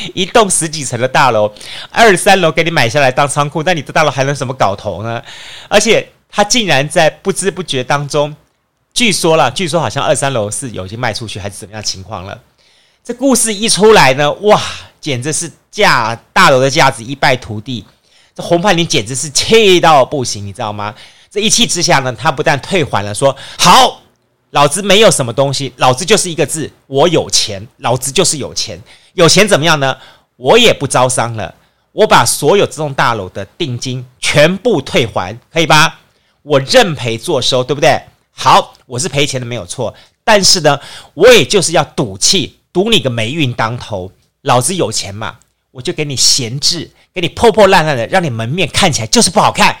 一栋十几层的大楼，二三楼给你买下来当仓库，那你的大楼还能什么搞头呢？而且他竟然在不知不觉当中，据说了，据说好像二三楼是有已经卖出去还是怎么样情况了？这故事一出来呢，哇，简直是价大楼的价值一败涂地。这洪盼林简直是气到不行，你知道吗？这一气之下呢，他不但退还了，说好。老子没有什么东西，老子就是一个字，我有钱。老子就是有钱，有钱怎么样呢？我也不招商了，我把所有这栋大楼的定金全部退还，可以吧？我认赔作收，对不对？好，我是赔钱的，没有错。但是呢，我也就是要赌气，赌你个霉运当头。老子有钱嘛，我就给你闲置，给你破破烂烂的，让你门面看起来就是不好看。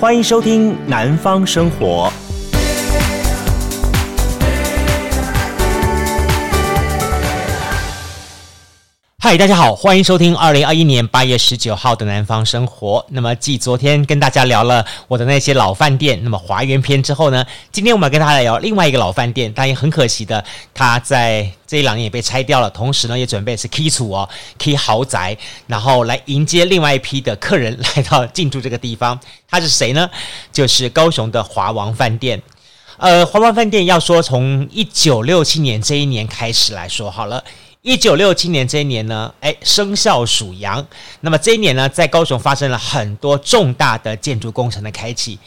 欢迎收听《南方生活》。嗨，大家好，欢迎收听二零二一年八月十九号的《南方生活》。那么，继昨天跟大家聊了我的那些老饭店，那么华园篇之后呢，今天我们要跟大家聊另外一个老饭店，但也很可惜的，它在这一两年也被拆掉了。同时呢，也准备是 K 处哦，K 豪宅，然后来迎接另外一批的客人来到进驻这个地方。它是谁呢？就是高雄的华王饭店。呃，华王饭店要说从一九六七年这一年开始来说好了。一九六七年这一年呢，哎，生肖属羊。那么这一年呢，在高雄发生了很多重大的建筑工程的开启。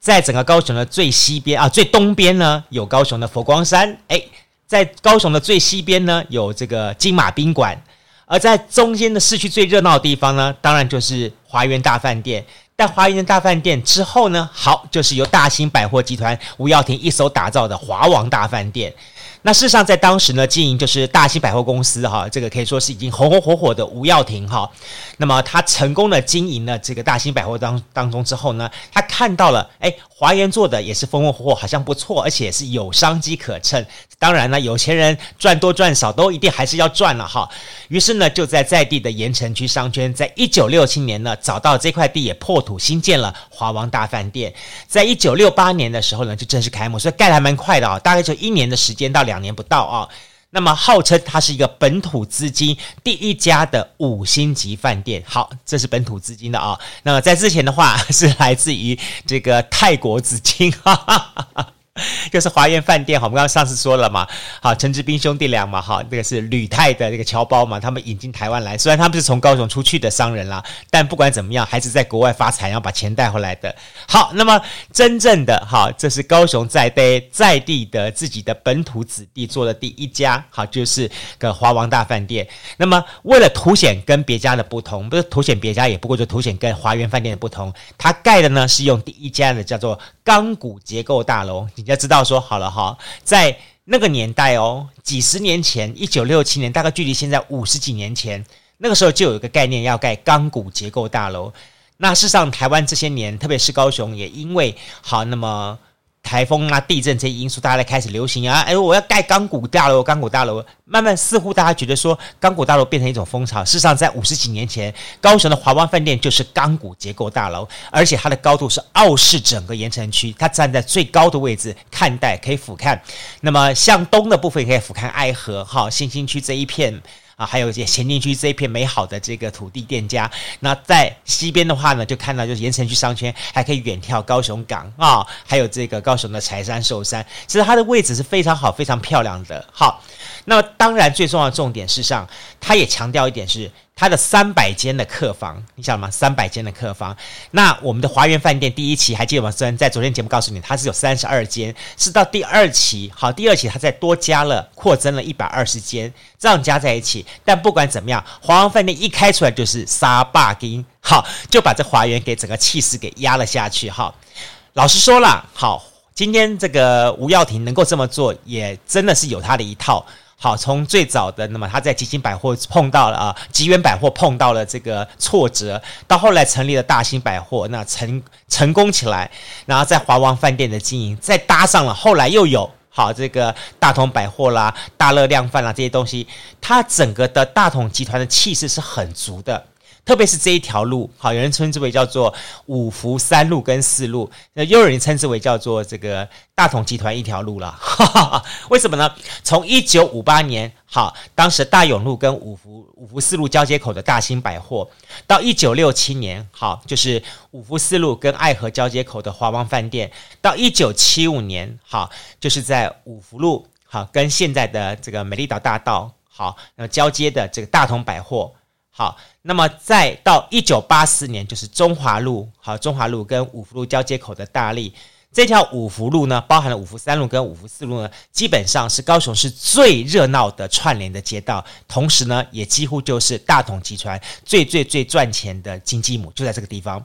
在整个高雄的最西边啊，最东边呢，有高雄的佛光山。哎，在高雄的最西边呢，有这个金马宾馆。而在中间的市区最热闹的地方呢，当然就是华园大饭店。但华园大饭店之后呢，好，就是由大兴百货集团吴耀庭一手打造的华王大饭店。那事实上，在当时呢，经营就是大兴百货公司哈，这个可以说是已经红红火火的吴耀庭哈。那么他成功的经营了这个大兴百货当当中之后呢，他看到了，哎，华园做的也是风风火火，好像不错，而且是有商机可乘。当然呢，有钱人赚多赚少都一定还是要赚了哈。于是呢，就在在地的盐城区商圈，在一九六七年呢，找到这块地也破土新建了华王大饭店。在一九六八年的时候呢，就正式开幕，所以盖得还蛮快的啊，大概就一年的时间到两。两年不到啊，那么号称它是一个本土资金第一家的五星级饭店。好，这是本土资金的啊。那么在之前的话 是来自于这个泰国资金。哈哈哈哈 就是华源饭店，好我们刚刚上次说了嘛，好，陈志斌兄弟俩嘛，哈，这个是旅泰的这个侨胞嘛，他们引进台湾来，虽然他们是从高雄出去的商人啦，但不管怎么样，还是在国外发财，然后把钱带回来的。好，那么真正的哈，这是高雄在地在地的自己的本土子弟做的第一家，好，就是个华王大饭店。那么为了凸显跟别家的不同，不是凸显别家，也不过就凸显跟华源饭店的不同，它盖的呢是用第一家的叫做钢骨结构大楼。你要知道说好了哈，在那个年代哦，几十年前，一九六七年，大概距离现在五十几年前，那个时候就有一个概念要盖钢骨结构大楼。那事实上，台湾这些年，特别是高雄，也因为好那么。台风啊、地震这些因素，大家开始流行啊！哎，我要盖钢骨大楼，钢骨大楼，慢慢似乎大家觉得说钢骨大楼变成一种风潮。事实上，在五十几年前，高雄的华王饭店就是钢骨结构大楼，而且它的高度是傲视整个盐城区，它站在最高的位置看待，可以俯瞰。那么向东的部分可以俯瞰爱河，哈，新兴区这一片。还有一些咸宁区这一片美好的这个土地店家。那在西边的话呢，就看到就是盐城区商圈，还可以远眺高雄港啊，还有这个高雄的柴山寿山。其实它的位置是非常好、非常漂亮的。好，那么当然最重要的重点，事实上它也强调一点是。它的三百间的客房，你晓得吗？三百间的客房。那我们的华园饭店第一期还记得吗？虽然在昨天节目告诉你，它是有三十二间，是到第二期，好，第二期它再多加了，扩增了一百二十间，这样加在一起。但不管怎么样，华王饭店一开出来就是沙坝金，好，就把这华园给整个气势给压了下去。哈，老实说了，好，今天这个吴耀庭能够这么做，也真的是有他的一套。好，从最早的那么他在吉星百货碰到了啊，吉源百货碰到了这个挫折，到后来成立了大兴百货，那成成功起来，然后在华王饭店的经营，再搭上了后来又有好这个大同百货啦、大乐量贩啦这些东西，它整个的大同集团的气势是很足的。特别是这一条路，好，有人称之为叫做五福三路跟四路，那又有人称之为叫做这个大同集团一条路了。哈哈，为什么呢？从一九五八年，好，当时大勇路跟五福五福四路交接口的大兴百货，到一九六七年，好，就是五福四路跟爱河交接口的华王饭店，到一九七五年，好，就是在五福路，好，跟现在的这个美丽岛大道，好，那交接的这个大同百货。好，那么再到一九八四年，就是中华路，好，中华路跟五福路交接口的大力这条五福路呢，包含了五福三路跟五福四路呢，基本上是高雄市最热闹的串联的街道，同时呢，也几乎就是大同集团最最最赚钱的经济母，就在这个地方。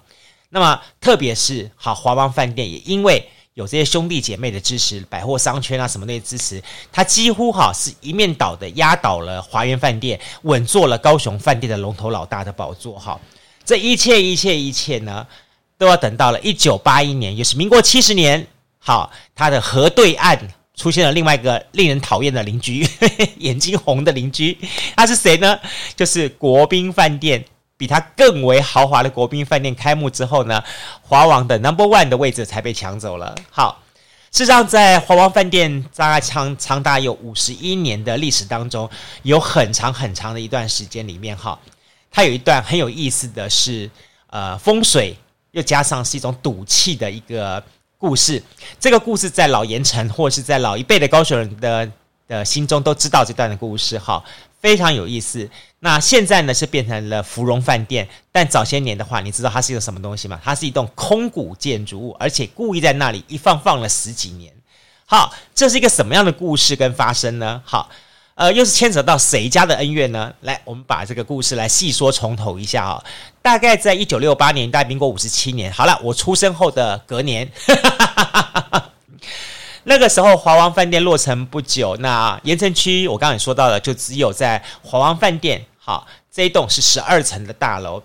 那么，特别是好华邦饭店，也因为。有这些兄弟姐妹的支持，百货商圈啊什么那些支持，他几乎哈是一面倒的压倒了华源饭店，稳坐了高雄饭店的龙头老大的宝座哈。这一切一切一切呢，都要等到了一九八一年，也是民国七十年，好，他的河对岸出现了另外一个令人讨厌的邻居，呵 呵眼睛红的邻居，他是谁呢？就是国宾饭店。比它更为豪华的国宾饭店开幕之后呢，华王的 Number One 的位置才被抢走了。好，事实上，在华王饭店大概长长达有五十一年的历史当中，有很长很长的一段时间里面，哈，它有一段很有意思的是，呃，风水又加上是一种赌气的一个故事。这个故事在老盐城或是在老一辈的高雄人的的心中都知道这段的故事，哈。非常有意思。那现在呢是变成了芙蓉饭店，但早些年的话，你知道它是一个什么东西吗？它是一栋空古建筑物，而且故意在那里一放放了十几年。好，这是一个什么样的故事跟发生呢？好，呃，又是牵扯到谁家的恩怨呢？来，我们把这个故事来细说从头一下啊。大概在一九六八年，大概民国五十七年。好了，我出生后的隔年。那个时候，华王饭店落成不久，那盐城区我刚刚也说到了，就只有在华王饭店，好，这一栋是十二层的大楼，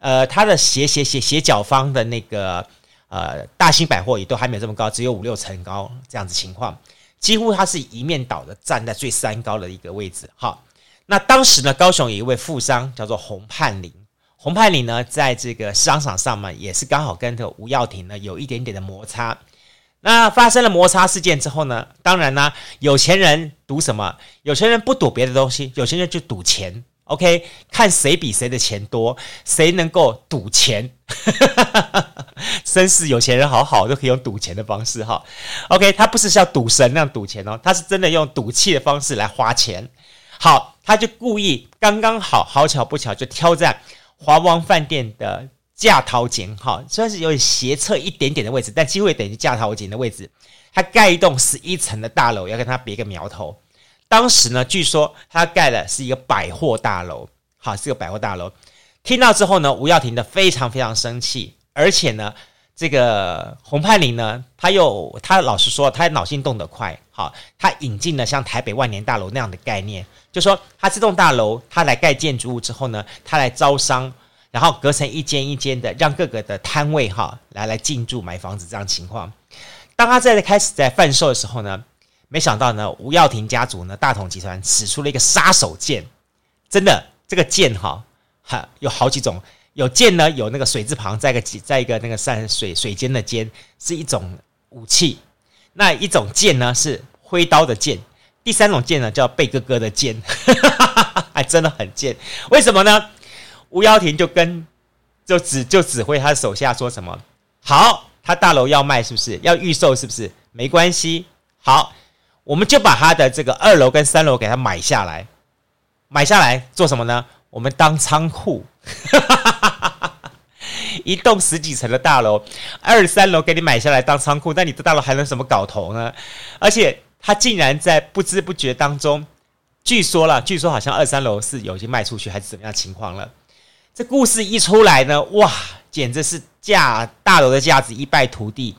呃，它的斜斜斜斜角方的那个呃大兴百货也都还没有这么高，只有五六层高这样子情况，几乎它是一面倒的站在最山高的一个位置。好，那当时呢，高雄有一位富商叫做洪盼林，洪盼林呢，在这个商场上嘛，也是刚好跟这个吴耀庭呢有一点点的摩擦。那发生了摩擦事件之后呢，当然呢，有钱人赌什么？有钱人不赌别的东西，有钱人就赌钱。OK，看谁比谁的钱多，谁能够赌钱。真是有钱人好好都可以用赌钱的方式哈。OK，他不是像赌神那样赌钱哦，他是真的用赌气的方式来花钱。好，他就故意刚刚好，好巧不巧就挑战华王饭店的。架头前，哈，虽然是有点斜侧一点点的位置，但几乎也等于架头前的位置。他盖一栋十一层的大楼，要跟他别个苗头。当时呢，据说他盖的是一个百货大楼，好，是个百货大楼。听到之后呢，吴耀庭的非常非常生气，而且呢，这个洪盼龄呢，他又他老实说，他脑筋动得快，好，他引进了像台北万年大楼那样的概念，就说他这栋大楼，他来盖建筑物之后呢，他来招商。然后隔成一间一间的，让各个的摊位哈来来进驻买房子这样情况。当他在开始在贩售的时候呢，没想到呢，吴耀庭家族呢，大同集团使出了一个杀手锏，真的这个锏哈哈有好几种，有剑呢，有那个水字旁，在一个在一个那个山水水间的间是一种武器，那一种剑呢是挥刀的剑，第三种剑呢叫贝哥哥的剑，还真的很贱，为什么呢？吴耀庭就跟就指就指挥他的手下说什么？好，他大楼要卖是不是？要预售是不是？没关系，好，我们就把他的这个二楼跟三楼给他买下来，买下来做什么呢？我们当仓库，一栋十几层的大楼，二三楼给你买下来当仓库，那你的大楼还能什么搞头呢？而且他竟然在不知不觉当中，据说了，据说好像二三楼是有已经卖出去还是怎么样情况了？这故事一出来呢，哇，简直是架大楼的架子一败涂地。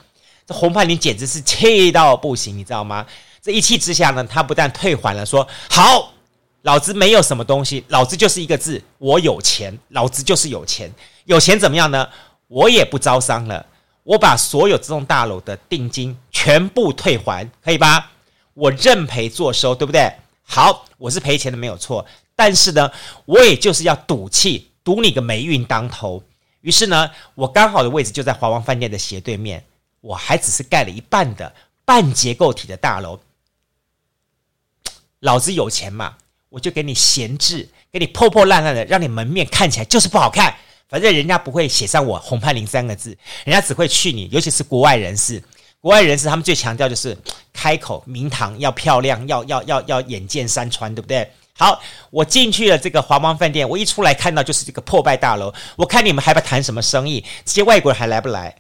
这洪盼林简直是气到不行，你知道吗？这一气之下呢，他不但退还了，说好，老子没有什么东西，老子就是一个字，我有钱，老子就是有钱，有钱怎么样呢？我也不招商了，我把所有这栋大楼的定金全部退还，可以吧？我认赔作收，对不对？好，我是赔钱的没有错，但是呢，我也就是要赌气。赌你个霉运当头。于是呢，我刚好的位置就在华王饭店的斜对面，我还只是盖了一半的半结构体的大楼。老子有钱嘛，我就给你闲置，给你破破烂烂的，让你门面看起来就是不好看。反正人家不会写上我洪盼林三个字，人家只会去你，尤其是国外人士。国外人士他们最强调就是开口名堂要漂亮，要要要要眼见山川，对不对？好，我进去了这个华王饭店，我一出来看到就是这个破败大楼，我看你们还不谈什么生意？这些外国人还来不来？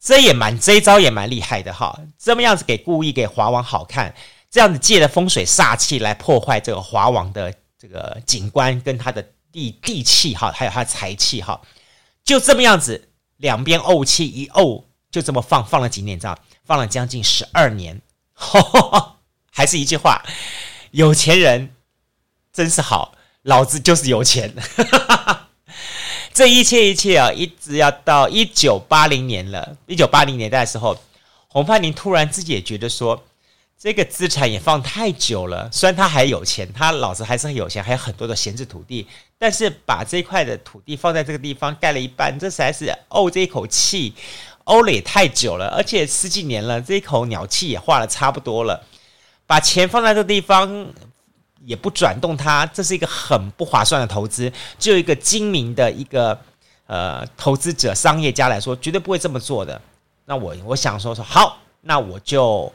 这也蛮这一招也蛮厉害的哈，这么样子给故意给华王好看，这样子借着风水煞气来破坏这个华王的这个景观跟他的。地地气哈，还有他的财气哈，就这么样子，两边怄气一怄，就这么放放了几年，知道放了将近十二年，呵呵，还是一句话，有钱人真是好，老子就是有钱。这一切一切啊，一直要到一九八零年了，一九八零年代的时候，洪盼林突然自己也觉得说。这个资产也放太久了，虽然他还有钱，他老子还是很有钱，还有很多的闲置土地，但是把这块的土地放在这个地方盖了一半，这实在是怄这一口气，怄了也太久了，而且十几年了，这一口鸟气也化了差不多了，把钱放在这地方也不转动它，这是一个很不划算的投资，就一个精明的一个呃投资者、商业家来说，绝对不会这么做的。那我我想说说好，那我就。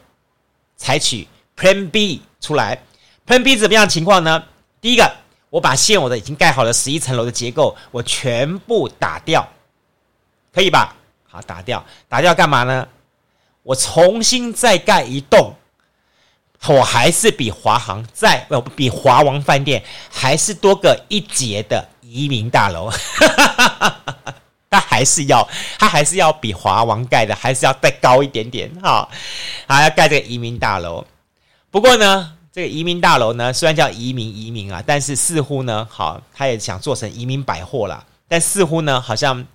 采取 Plan B 出来，Plan B 怎么样情况呢？第一个，我把现有的已经盖好了十一层楼的结构，我全部打掉，可以吧？好，打掉，打掉干嘛呢？我重新再盖一栋，我还是比华航在，呃，比华王饭店还是多个一截的移民大楼。他还是要，他还是要比华王盖的，还是要再高一点点哈，还要盖这个移民大楼。不过呢，这个移民大楼呢，虽然叫移民移民啊，但是似乎呢，好，他也想做成移民百货啦。但似乎呢，好像，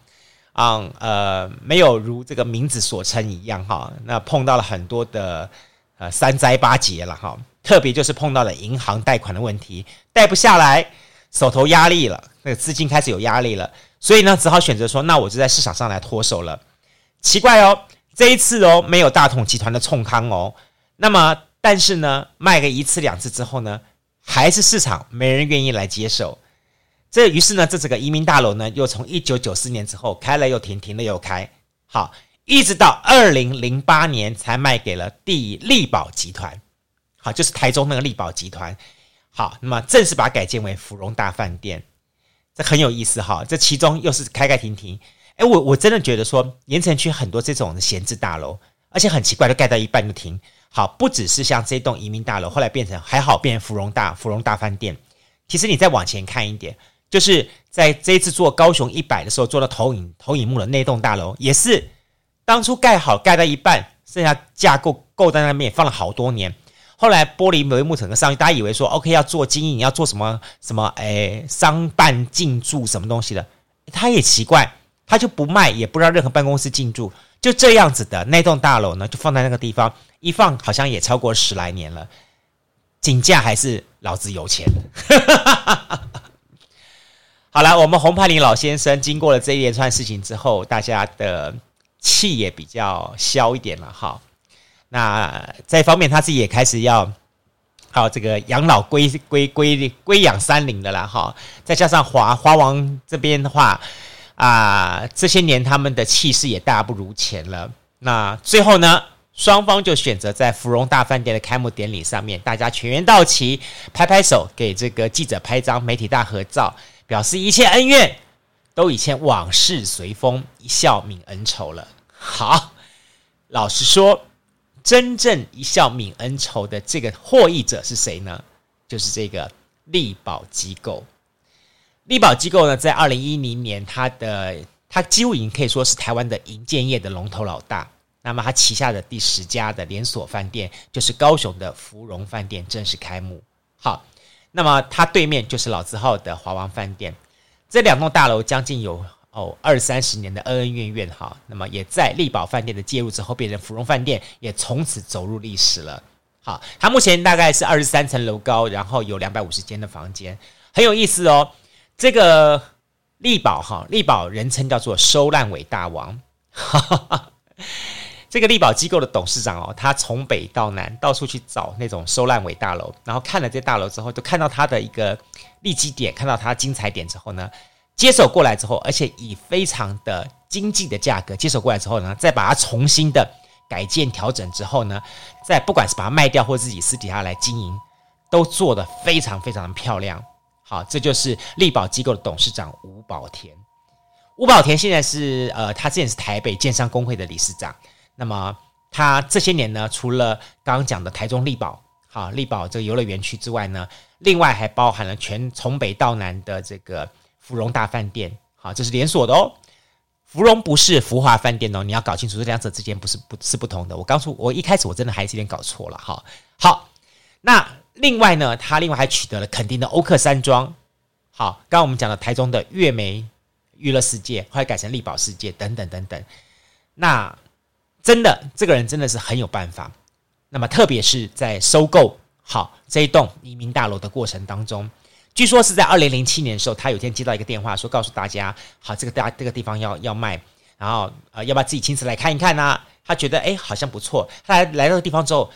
嗯呃，没有如这个名字所称一样哈。那碰到了很多的呃三灾八劫了哈，特别就是碰到了银行贷款的问题，贷不下来，手头压力了，那个资金开始有压力了。所以呢，只好选择说，那我就在市场上来脱手了。奇怪哦，这一次哦，没有大统集团的冲康哦。那么，但是呢，卖个一次两次之后呢，还是市场没人愿意来接手。这于是呢，这整个移民大楼呢，又从一九九四年之后开了又停，停了又开，好，一直到二零零八年才卖给了第力宝集团。好，就是台中那个力宝集团。好，那么正式把它改建为芙蓉大饭店。这很有意思哈，这其中又是开开停停，哎，我我真的觉得说，盐埕区很多这种闲置大楼，而且很奇怪，都盖到一半就停。好，不只是像这栋移民大楼，后来变成还好变芙蓉大芙蓉大饭店。其实你再往前看一点，就是在这一次做高雄一百的时候，做到投影投影幕的那栋大楼，也是当初盖好盖到一半，剩下架构构在那边放了好多年。后来玻璃帷幕整个上去，大家以为说 OK 要做经营，要做什么什么诶商办进驻什么东西的，他也奇怪，他就不卖，也不让任何办公室进驻，就这样子的那栋大楼呢，就放在那个地方一放，好像也超过十来年了，景价还是老子有钱。好了，我们洪派林老先生经过了这一连串事情之后，大家的气也比较消一点了哈。那这一方面，他自己也开始要好这个养老归归归归养山林的啦哈。再加上华华王这边的话啊，这些年他们的气势也大不如前了。那最后呢，双方就选择在芙蓉大饭店的开幕典礼上面，大家全员到齐，拍拍手，给这个记者拍张媒体大合照，表示一切恩怨都以前往事随风，一笑泯恩仇了。好，老实说。真正一笑泯恩仇的这个获益者是谁呢？就是这个力宝机构。力宝机构呢，在二零一零年，它的它几乎已经可以说是台湾的银建业的龙头老大。那么，它旗下的第十家的连锁饭店，就是高雄的芙蓉饭店正式开幕。好，那么它对面就是老字号的华王饭店。这两栋大楼将近有。哦，二三十年的恩恩怨怨哈，那么也在力宝饭店的介入之后，变成芙蓉饭店，也从此走入历史了。好，它目前大概是二十三层楼高，然后有两百五十间的房间，很有意思哦。这个力宝哈，力宝人称叫做收烂尾大王。哈哈哈，这个力宝机构的董事长哦，他从北到南到处去找那种收烂尾大楼，然后看了这大楼之后，就看到他的一个利基点，看到他精彩点之后呢，接手过来之后，而且以非常的经济的价格接手过来之后呢，再把它重新的改建调整之后呢，再不管是把它卖掉或自己私底下来经营，都做得非常非常的漂亮。好，这就是力宝机构的董事长吴宝田。吴宝田现在是呃，他之前是台北建商公会的理事长。那么他这些年呢，除了刚刚讲的台中力宝，好力宝这个游乐园区之外呢，另外还包含了全从北到南的这个芙蓉大饭店。好，这是连锁的哦。芙蓉不是福华饭店哦，你要搞清楚这两者之间不是不是不同的。我刚说，我一开始我真的还是有点搞错了哈。好，那。另外呢，他另外还取得了肯定的欧克山庄。好，刚刚我们讲的台中的月梅娱乐世界，后来改成力宝世界，等等等等。那真的，这个人真的是很有办法。那么，特别是在收购好这一栋移民大楼的过程当中，据说是在二零零七年的时候，他有一天接到一个电话，说告诉大家，好，这个大这个地方要要卖，然后呃，要不要自己亲自来看一看呢、啊？他觉得哎，好像不错。他来来到地方之后。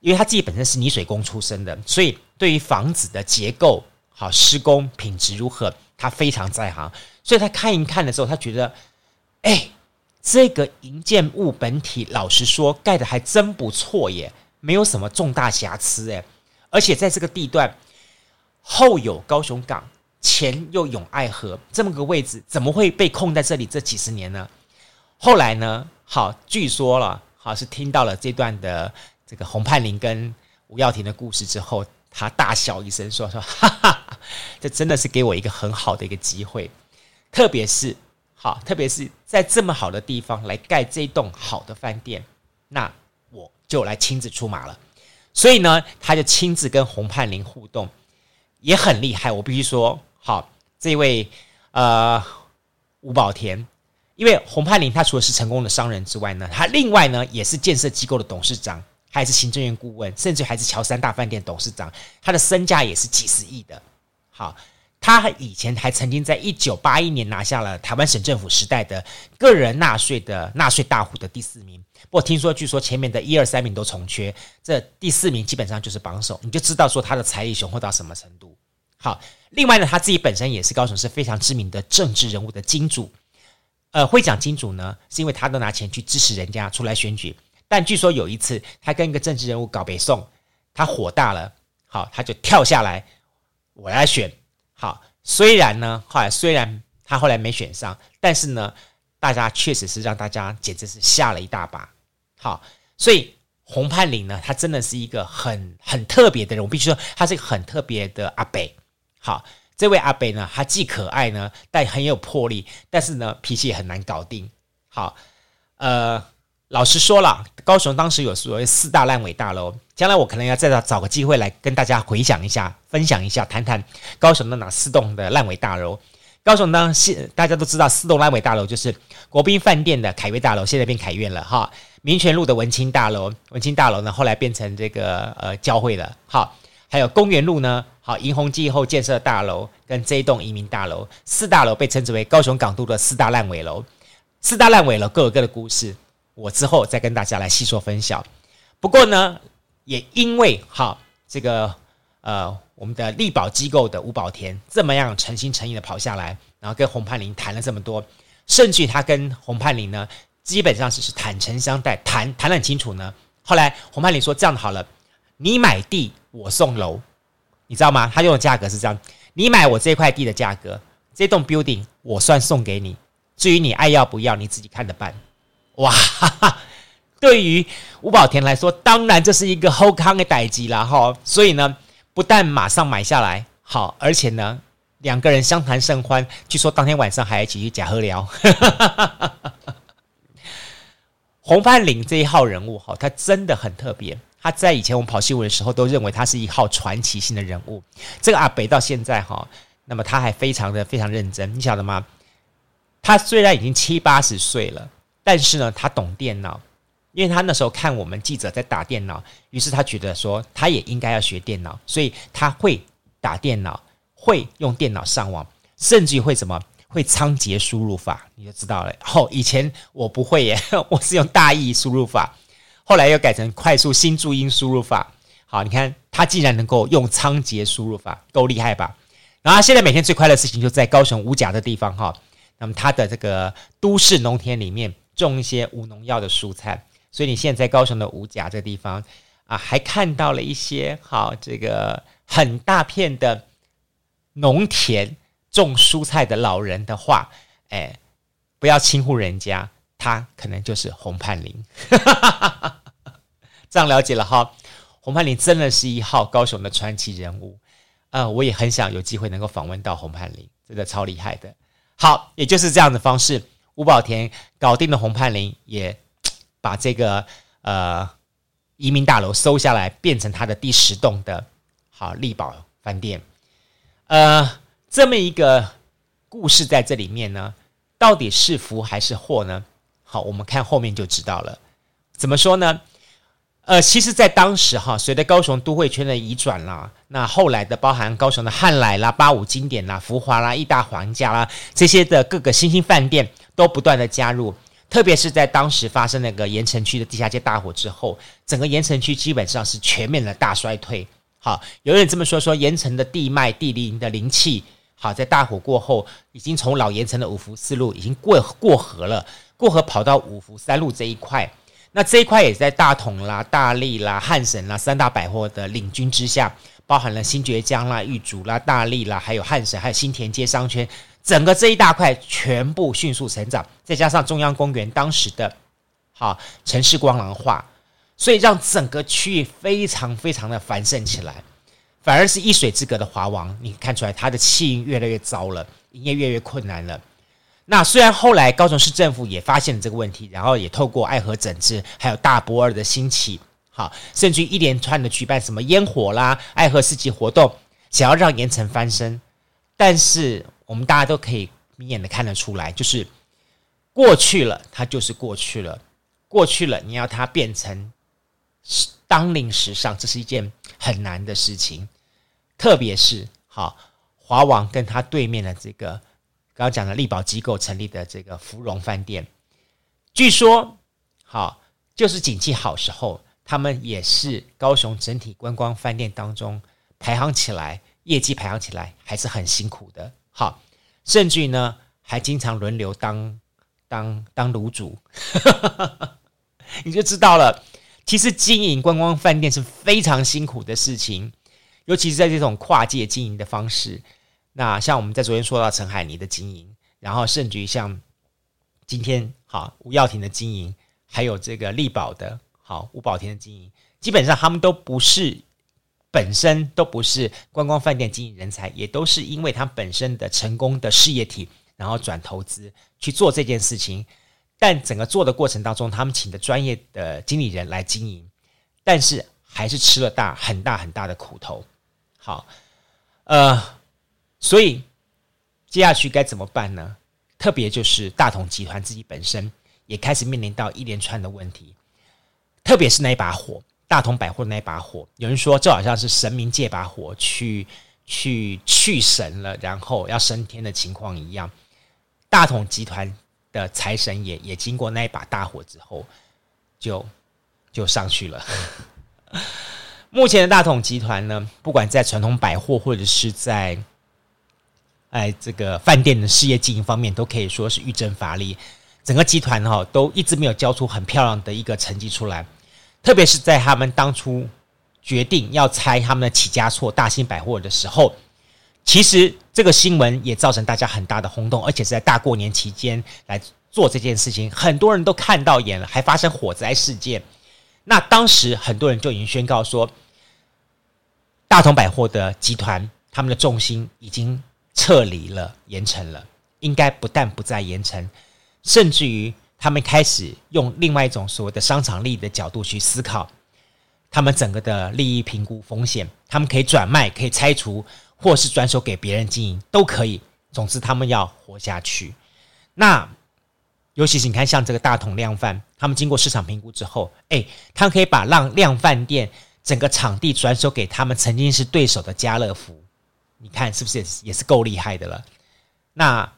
因为他自己本身是泥水工出身的，所以对于房子的结构、好施工品质如何，他非常在行。所以他看一看的时候，他觉得，哎，这个营建物本体，老实说，盖的还真不错耶，没有什么重大瑕疵哎。而且在这个地段，后有高雄港，前又有爱河，这么个位置，怎么会被空在这里这几十年呢？后来呢，好，据说了，好是听到了这段的。这个洪盼玲跟吴耀庭的故事之后，他大笑一声说：“说哈哈，这真的是给我一个很好的一个机会，特别是好，特别是在这么好的地方来盖这栋好的饭店，那我就来亲自出马了。所以呢，他就亲自跟洪盼林互动，也很厉害。我必须说，好，这位呃吴宝田，因为洪盼林他除了是成功的商人之外呢，他另外呢也是建设机构的董事长。”还是行政院顾问，甚至还是乔三大饭店董事长，他的身价也是几十亿的。好，他以前还曾经在一九八一年拿下了台湾省政府时代的个人纳税的纳税大户的第四名。不过听说，据说前面的一二三名都从缺，这第四名基本上就是榜首，你就知道说他的财力雄厚到什么程度。好，另外呢，他自己本身也是高雄市非常知名的政治人物的金主。呃，会讲金主呢，是因为他都拿钱去支持人家出来选举。但据说有一次，他跟一个政治人物搞北宋，他火大了，好，他就跳下来，我来选。好，虽然呢，后来虽然他后来没选上，但是呢，大家确实是让大家简直是吓了一大把。好，所以洪盼林呢，他真的是一个很很特别的人，我必须说，他是一个很特别的阿北。好，这位阿北呢，他既可爱呢，但很有魄力，但是呢，脾气也很难搞定。好，呃。老实说了，高雄当时有所谓四大烂尾大楼，将来我可能要再找找个机会来跟大家回想一下、分享一下、谈谈高雄的哪四栋的烂尾大楼。高雄呢，现大家都知道四栋烂尾大楼就是国宾饭店的凯悦大楼，现在变凯悦了哈。民权路的文清大楼，文清大楼呢后来变成这个呃教会了。哈，还有公园路呢，好银鸿记后建设大楼跟这一栋移民大楼，四大楼被称之为高雄港都的四大烂尾楼。四大烂尾楼各有各的故事。我之后再跟大家来细说分晓。不过呢，也因为哈这个呃我们的力保机构的吴宝田这么样诚心诚意的跑下来，然后跟洪盼玲谈了这么多，甚至他跟洪盼玲呢基本上是是坦诚相待，谈谈得很清楚呢。后来洪盼玲说这样好了，你买地我送楼，你知道吗？他用的价格是这样，你买我这块地的价格，这栋 building 我算送给你，至于你爱要不要，你自己看着办。哇哈哈，对于吴宝田来说，当然这是一个好康的代机啦哈。所以呢，不但马上买下来，好，而且呢，两个人相谈甚欢，据说当天晚上还一起去假喝聊。洪盼玲这一号人物哈，他真的很特别。他在以前我们跑新闻的时候，都认为他是一号传奇性的人物。这个阿北到现在哈，那么他还非常的非常认真，你晓得吗？他虽然已经七八十岁了。但是呢，他懂电脑，因为他那时候看我们记者在打电脑，于是他觉得说他也应该要学电脑，所以他会打电脑，会用电脑上网，甚至会什么，会仓颉输入法，你就知道了。哦，以前我不会耶，我是用大意输入法，后来又改成快速新注音输入法。好，你看他竟然能够用仓颉输入法，够厉害吧？然后现在每天最快乐的事情就在高雄五甲的地方哈。那么他的这个都市农田里面种一些无农药的蔬菜，所以你现在在高雄的五甲这地方啊，还看到了一些好这个很大片的农田种蔬菜的老人的话，哎，不要轻忽人家，他可能就是洪盼龄。这样了解了哈。洪盼林真的是一号高雄的传奇人物，呃，我也很想有机会能够访问到洪盼林，真的超厉害的。好，也就是这样的方式，吴宝田搞定了洪盼林，也把这个呃移民大楼收下来，变成他的第十栋的好丽宝饭店。呃，这么一个故事在这里面呢，到底是福还是祸呢？好，我们看后面就知道了。怎么说呢？呃，其实，在当时哈，随着高雄都会圈的移转啦，那后来的包含高雄的汉来啦、八五经典啦、福华啦、义大皇家啦这些的各个新兴饭店都不断的加入，特别是在当时发生那个盐城区的地下街大火之后，整个盐城区基本上是全面的大衰退。好，有人这么说，说盐城的地脉、地灵的灵气，好，在大火过后，已经从老盐城的五福四路已经过过河了，过河跑到五福三路这一块。那这一块也在大统啦、大利啦、汉神啦三大百货的领军之下，包含了新崛江啦、玉竹啦、大利啦，还有汉神，还有新田街商圈，整个这一大块全部迅速成长，再加上中央公园当时的，好城市光廊化，所以让整个区域非常非常的繁盛起来。反而是一水之隔的华王，你看出来它的气运越来越糟了，营业越来越困难了。那虽然后来高雄市政府也发现了这个问题，然后也透过爱河整治，还有大博尔的兴起，好，甚至于一连串的举办什么烟火啦、爱河四季活动，想要让盐埕翻身。但是我们大家都可以明眼的看得出来，就是过去了，它就是过去了，过去了，你要它变成当令时尚，这是一件很难的事情。特别是好华王跟他对面的这个。刚刚讲的力宝机构成立的这个芙蓉饭店，据说好就是景气好时候，他们也是高雄整体观光饭店当中排行起来，业绩排行起来还是很辛苦的。好，甚至呢还经常轮流当当当炉主，你就知道了。其实经营观光饭店是非常辛苦的事情，尤其是在这种跨界经营的方式。那像我们在昨天说到陈海尼的经营，然后甚至于像今天好吴耀庭的经营，还有这个丽宝的好吴宝田的经营，基本上他们都不是本身都不是观光饭店经营人才，也都是因为他本身的成功的事业体，然后转投资去做这件事情。但整个做的过程当中，他们请的专业的经理人来经营，但是还是吃了大很大很大的苦头。好，呃。所以接下去该怎么办呢？特别就是大同集团自己本身也开始面临到一连串的问题，特别是那一把火，大同百货那一把火，有人说这好像是神明借把火去去去神了，然后要升天的情况一样。大同集团的财神也也经过那一把大火之后，就就上去了。目前的大同集团呢，不管在传统百货或者是在哎，这个饭店的事业经营方面都可以说是欲振乏力，整个集团哈都一直没有交出很漂亮的一个成绩出来。特别是在他们当初决定要拆他们的起家厝大兴百货的时候，其实这个新闻也造成大家很大的轰动，而且是在大过年期间来做这件事情，很多人都看到眼了，还发生火灾事件。那当时很多人就已经宣告说，大同百货的集团他们的重心已经。撤离了盐城了，应该不但不在盐城，甚至于他们开始用另外一种所谓的商场利益的角度去思考，他们整个的利益评估风险，他们可以转卖，可以拆除，或是转手给别人经营都可以。总之，他们要活下去。那尤其是你看，像这个大统量贩，他们经过市场评估之后，诶，他们可以把让量贩店整个场地转手给他们曾经是对手的家乐福。你看是不是也是也是够厉害的了？那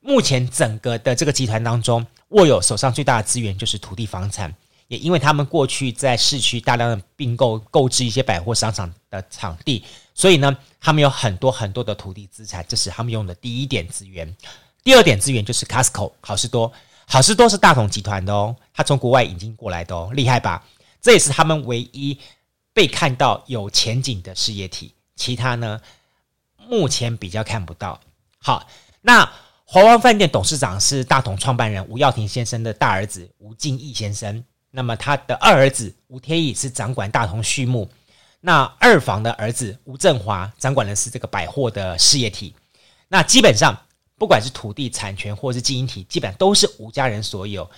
目前整个的这个集团当中，握有手上最大的资源就是土地房产，也因为他们过去在市区大量的并购购置一些百货商场的场地，所以呢，他们有很多很多的土地资产，这是他们用的第一点资源。第二点资源就是 Costco 好事多，好事多是大统集团的哦，他从国外引进过来的哦，厉害吧？这也是他们唯一被看到有前景的事业体，其他呢，目前比较看不到。好，那。华王饭店董事长是大同创办人吴耀庭先生的大儿子吴敬义先生，那么他的二儿子吴天义是掌管大同畜牧，那二房的儿子吴振华掌管的是这个百货的事业体。那基本上不管是土地产权或是经营体，基本上都是吴家人所有。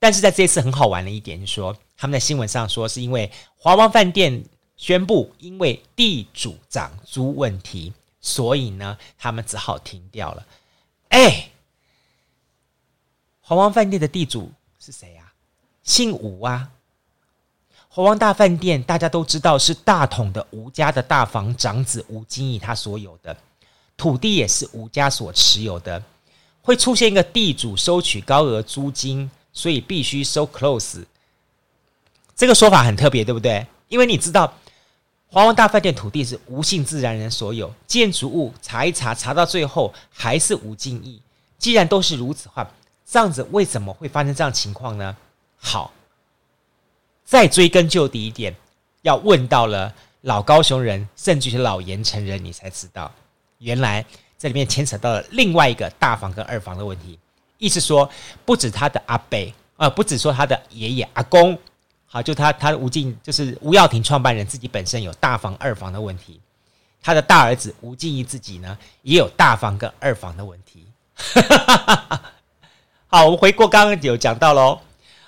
但是在这一次很好玩的一点就是说，他们在新闻上说是因为华王饭店宣布因为地主涨租问题，所以呢他们只好停掉了。哎，猴王饭店的地主是谁呀？姓吴啊。猴王大饭店大家都知道是大统的吴家的大房长子吴金义他所有的土地，也是吴家所持有的。会出现一个地主收取高额租金，所以必须收 close。这个说法很特别，对不对？因为你知道。华文大饭店土地是吴姓自然人所有，建筑物查一查，查到最后还是吴敬义。既然都是如此话，这样子为什么会发生这样情况呢？好，再追根究底一点，要问到了老高雄人，甚至是老盐城人，你才知道，原来这里面牵扯到了另外一个大房跟二房的问题。意思说，不止他的阿伯，呃，不止说他的爷爷阿公。好，就他，他吴敬就是吴耀庭创办人自己本身有大房二房的问题，他的大儿子吴敬义自己呢也有大房跟二房的问题。好，我们回过刚刚有讲到喽。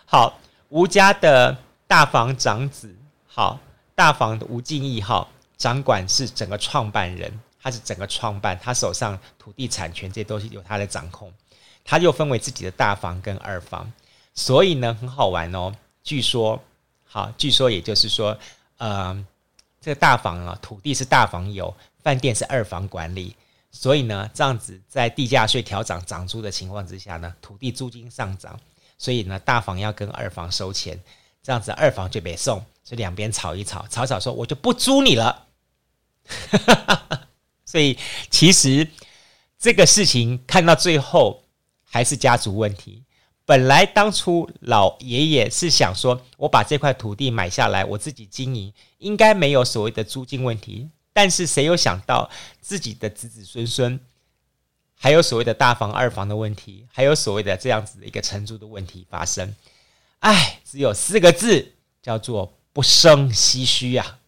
好，吴家的大房长子，好，大房的吴敬义，好，掌管是整个创办人，他是整个创办，他手上土地产权这些东西有他的掌控，他又分为自己的大房跟二房，所以呢很好玩哦，据说。好，据说也就是说，呃，这个大房啊，土地是大房有，饭店是二房管理，所以呢，这样子在地价税调涨涨租的情况之下呢，土地租金上涨，所以呢，大房要跟二房收钱，这样子二房就被送，所以两边吵一吵，吵吵说我就不租你了，所以其实这个事情看到最后还是家族问题。本来当初老爷爷是想说，我把这块土地买下来，我自己经营，应该没有所谓的租金问题。但是谁有想到自己的子子孙孙，还有所谓的大房二房的问题，还有所谓的这样子的一个承租的问题发生。哎，只有四个字，叫做不胜唏嘘呀，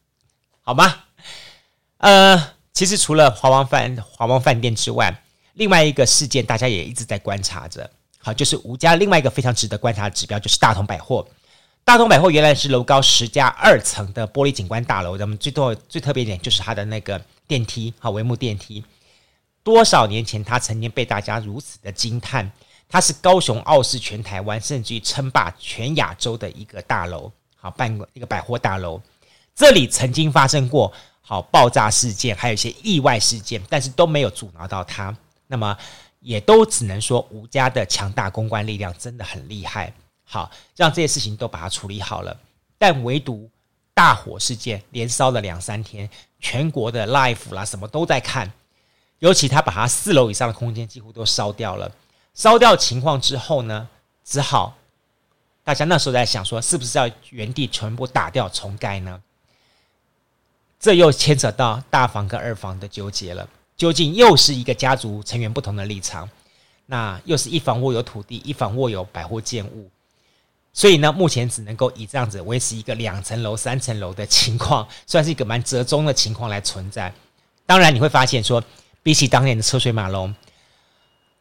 好吗？呃，其实除了华王饭华王饭店之外，另外一个事件大家也一直在观察着。好，就是吴家另外一个非常值得观察的指标，就是大同百货。大同百货原来是楼高十加二层的玻璃景观大楼，咱们最多最特别一点就是它的那个电梯，好，帷幕电梯。多少年前，它曾经被大家如此的惊叹，它是高雄傲视全台湾，甚至于称霸全亚洲的一个大楼，好，办过一个百货大楼。这里曾经发生过好爆炸事件，还有一些意外事件，但是都没有阻挠到它。那么。也都只能说吴家的强大公关力量真的很厉害，好，让这些事情都把它处理好了。但唯独大火事件连烧了两三天，全国的 live 啦什么都在看，尤其他把他四楼以上的空间几乎都烧掉了。烧掉情况之后呢，只好大家那时候在想说，是不是要原地全部打掉重盖呢？这又牵扯到大房跟二房的纠结了。究竟又是一个家族成员不同的立场，那又是一房握有土地，一房握有百货建物，所以呢，目前只能够以这样子维持一个两层楼、三层楼的情况，算是一个蛮折中的情况来存在。当然，你会发现说，比起当年的车水马龙，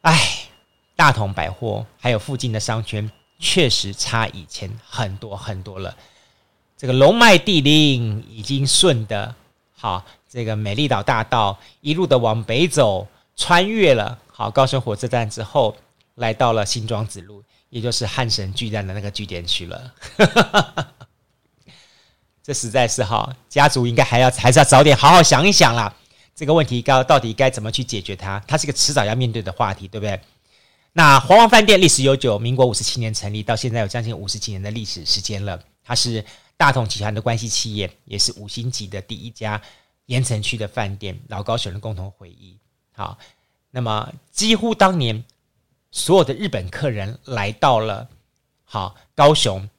哎，大统百货还有附近的商圈，确实差以前很多很多了。这个龙脉地灵已经顺的好。这个美丽岛大道一路的往北走，穿越了好高雄火车站之后，来到了新庄子路，也就是汉神巨蛋的那个据点去了。这实在是哈，家族应该还要还是要早点好好想一想啦。这个问题该到底该怎么去解决它？它是一个迟早要面对的话题，对不对？那华王饭店历史悠久，民国五十七年成立，到现在有将近五十几年的历史时间了。它是大同集团的关系企业，也是五星级的第一家盐城区的饭店，老高雄人共同回忆。好，那么几乎当年所有的日本客人来到了好高雄，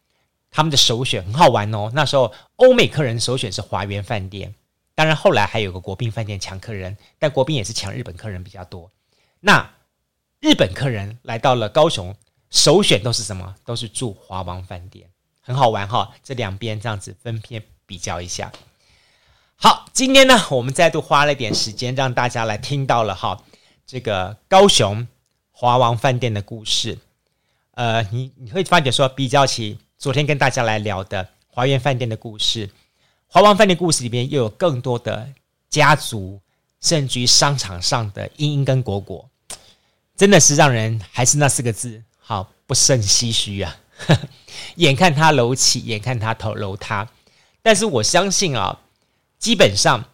他们的首选很好玩哦。那时候欧美客人首选是华园饭店，当然后来还有个国宾饭店抢客人，但国宾也是抢日本客人比较多。那日本客人来到了高雄，首选都是什么？都是住华王饭店，很好玩哈。这两边这样子分片比较一下。好，今天呢，我们再度花了点时间，让大家来听到了哈这个高雄华王饭店的故事。呃，你你会发觉说，比较起昨天跟大家来聊的华园饭店的故事，华王饭店故事里面又有更多的家族，甚至于商场上的英英跟果果。真的是让人还是那四个字，好不胜唏嘘啊！眼看他楼起，眼看他头楼塌，但是我相信啊，基本上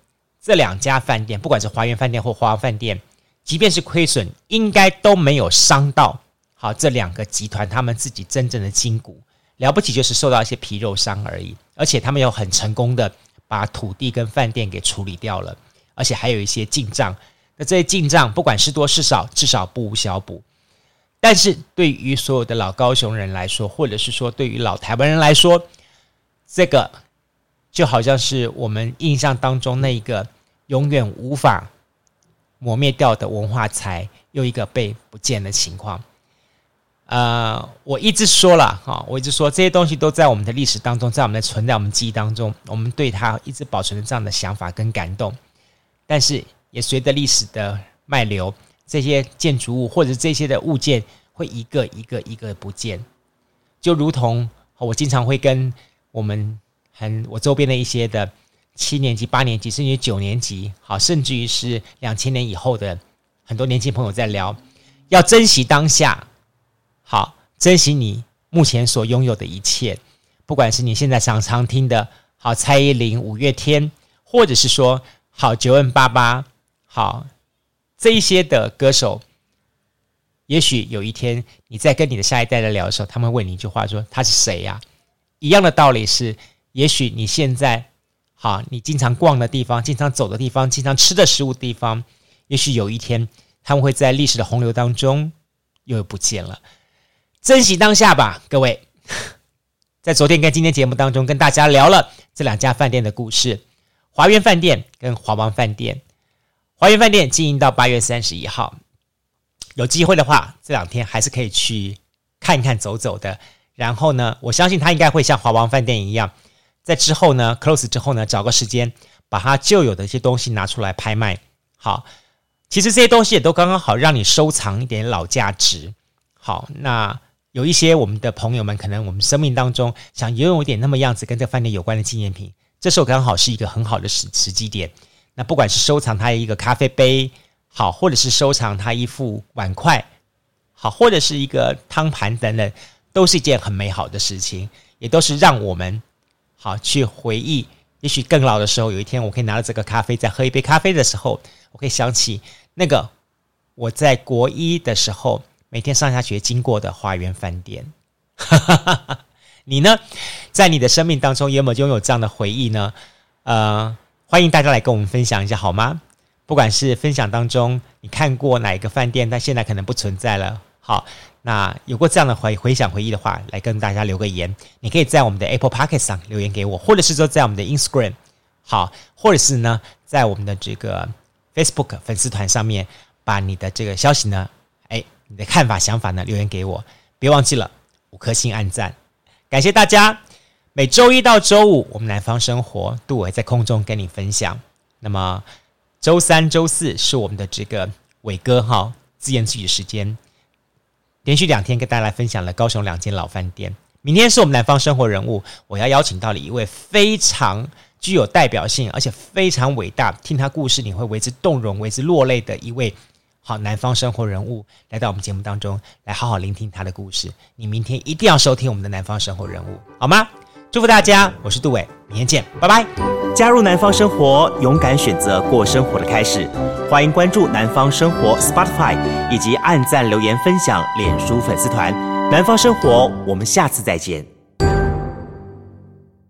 这两家饭店，不管是华园饭店或华王饭店，即便是亏损，应该都没有伤到好这两个集团他们自己真正的筋骨。了不起就是受到一些皮肉伤而已，而且他们有很成功的把土地跟饭店给处理掉了，而且还有一些进账。那这些进账，不管是多是少，至少不无小补。但是对于所有的老高雄人来说，或者是说对于老台湾人来说，这个就好像是我们印象当中那一个永远无法磨灭掉的文化财，又一个被不见的情况。呃，我一直说了哈，我一直说这些东西都在我们的历史当中，在我们的存在我们记忆当中，我们对它一直保存着这样的想法跟感动，但是。也随着历史的脉流，这些建筑物或者这些的物件会一个一个一个不见，就如同我经常会跟我们很我周边的一些的七年级、八年级甚至九年级，好，甚至于是两千年以后的很多年轻朋友在聊，要珍惜当下，好，珍惜你目前所拥有的一切，不管是你现在常常听的好蔡依林、五月天，或者是说好 9m88。好，这一些的歌手，也许有一天你在跟你的下一代在聊的时候，他们会问你一句话说：“他是谁呀？”一样的道理是，也许你现在好，你经常逛的地方、经常走的地方、经常吃的食物地方，也许有一天他们会在历史的洪流当中又不见了。珍惜当下吧，各位。在昨天跟今天节目当中，跟大家聊了这两家饭店的故事：华园饭店跟华王饭店。华园饭店经营到八月三十一号，有机会的话，这两天还是可以去看一看、走走的。然后呢，我相信他应该会像华王饭店一样，在之后呢，close 之后呢，找个时间把他旧有的一些东西拿出来拍卖。好，其实这些东西也都刚刚好让你收藏一点老价值。好，那有一些我们的朋友们，可能我们生命当中想拥有点那么样子跟这饭店有关的纪念品，这时候刚好是一个很好的时时机点。那不管是收藏他一个咖啡杯，好，或者是收藏他一副碗筷，好，或者是一个汤盘等等，都是一件很美好的事情，也都是让我们好去回忆。也许更老的时候，有一天我可以拿着这个咖啡，在喝一杯咖啡的时候，我可以想起那个我在国一的时候每天上下学经过的花园饭店。你呢，在你的生命当中有没有拥有这样的回忆呢？呃。欢迎大家来跟我们分享一下，好吗？不管是分享当中你看过哪一个饭店，但现在可能不存在了。好，那有过这样的回回想回忆的话，来跟大家留个言。你可以在我们的 Apple Podcast 上留言给我，或者是说在我们的 Instagram，好，或者是呢在我们的这个 Facebook 粉丝团上面，把你的这个消息呢，哎，你的看法想法呢留言给我。别忘记了五颗星按赞，感谢大家。每周一到周五，我们南方生活杜伟在空中跟你分享。那么周三、周四是我们的这个伟哥哈自言自语的时间，连续两天跟大家来分享了高雄两间老饭店。明天是我们南方生活人物，我要邀请到了一位非常具有代表性，而且非常伟大，听他故事你会为之动容、为之落泪的一位好南方生活人物，来到我们节目当中来好好聆听他的故事。你明天一定要收听我们的南方生活人物，好吗？祝福大家，我是杜伟。明天见，拜拜。加入南方生活，勇敢选择过生活的开始。欢迎关注南方生活 Spotify，以及按赞留言分享脸书粉丝团。南方生活，我们下次再见。